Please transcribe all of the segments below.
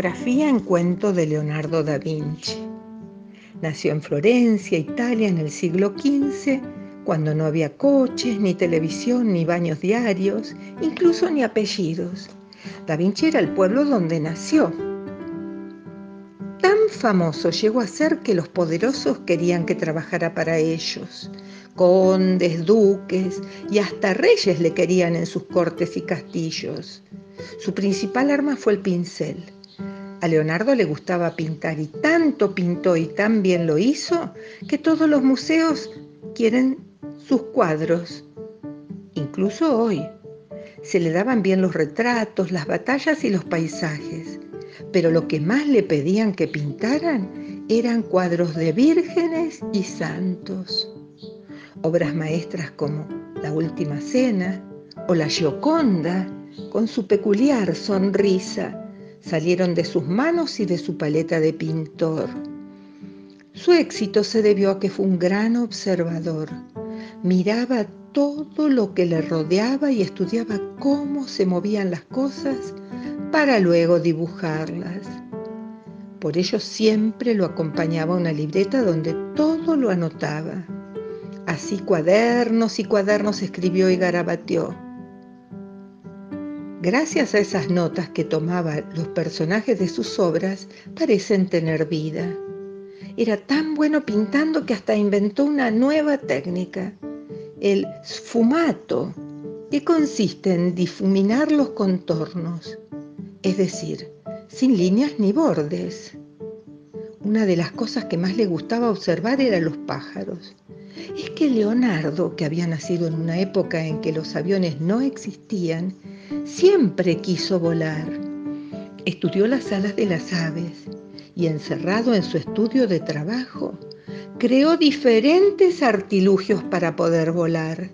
Biografía en cuento de Leonardo da Vinci. Nació en Florencia, Italia, en el siglo XV, cuando no había coches, ni televisión, ni baños diarios, incluso ni apellidos. Da Vinci era el pueblo donde nació. Tan famoso llegó a ser que los poderosos querían que trabajara para ellos. Condes, duques y hasta reyes le querían en sus cortes y castillos. Su principal arma fue el pincel. A Leonardo le gustaba pintar y tanto pintó y tan bien lo hizo que todos los museos quieren sus cuadros, incluso hoy. Se le daban bien los retratos, las batallas y los paisajes, pero lo que más le pedían que pintaran eran cuadros de vírgenes y santos. Obras maestras como La Última Cena o La Gioconda, con su peculiar sonrisa, salieron de sus manos y de su paleta de pintor. Su éxito se debió a que fue un gran observador. Miraba todo lo que le rodeaba y estudiaba cómo se movían las cosas para luego dibujarlas. Por ello siempre lo acompañaba una libreta donde todo lo anotaba. Así cuadernos y cuadernos escribió y garabateó Gracias a esas notas que tomaba los personajes de sus obras, parecen tener vida. Era tan bueno pintando que hasta inventó una nueva técnica, el sfumato, que consiste en difuminar los contornos, es decir, sin líneas ni bordes. Una de las cosas que más le gustaba observar eran los pájaros. Es que Leonardo, que había nacido en una época en que los aviones no existían, Siempre quiso volar. Estudió las alas de las aves y encerrado en su estudio de trabajo, creó diferentes artilugios para poder volar.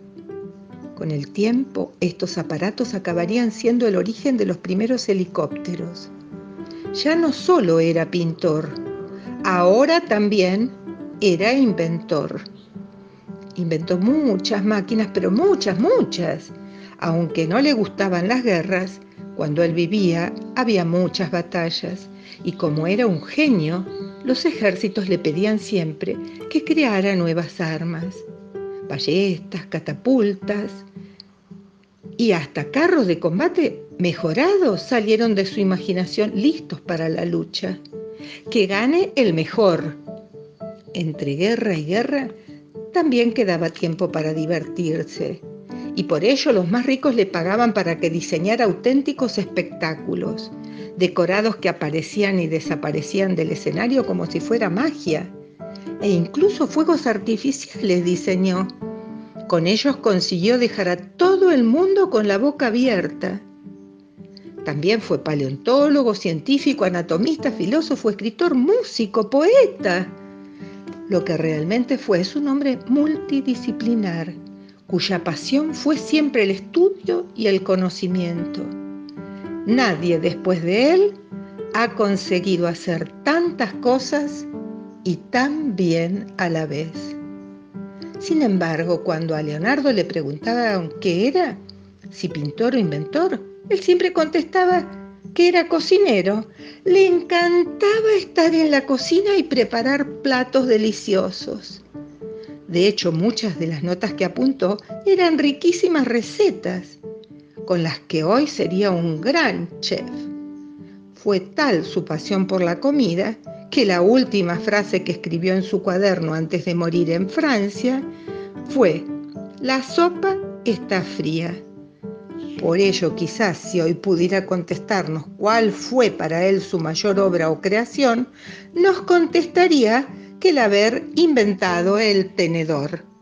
Con el tiempo, estos aparatos acabarían siendo el origen de los primeros helicópteros. Ya no solo era pintor, ahora también era inventor. Inventó muchas máquinas, pero muchas, muchas aunque no le gustaban las guerras, cuando él vivía había muchas batallas y como era un genio, los ejércitos le pedían siempre que creara nuevas armas, ballestas, catapultas y hasta carros de combate mejorados salieron de su imaginación listos para la lucha. Que gane el mejor. Entre guerra y guerra también quedaba tiempo para divertirse y por ello los más ricos le pagaban para que diseñara auténticos espectáculos, decorados que aparecían y desaparecían del escenario como si fuera magia, e incluso fuegos artificiales diseñó. Con ellos consiguió dejar a todo el mundo con la boca abierta. También fue paleontólogo, científico, anatomista, filósofo, escritor, músico, poeta. Lo que realmente fue es un hombre multidisciplinar cuya pasión fue siempre el estudio y el conocimiento. Nadie después de él ha conseguido hacer tantas cosas y tan bien a la vez. Sin embargo, cuando a Leonardo le preguntaban qué era, si pintor o inventor, él siempre contestaba que era cocinero. Le encantaba estar en la cocina y preparar platos deliciosos. De hecho, muchas de las notas que apuntó eran riquísimas recetas, con las que hoy sería un gran chef. Fue tal su pasión por la comida que la última frase que escribió en su cuaderno antes de morir en Francia fue, la sopa está fría. Por ello, quizás si hoy pudiera contestarnos cuál fue para él su mayor obra o creación, nos contestaría que el haber inventado el tenedor.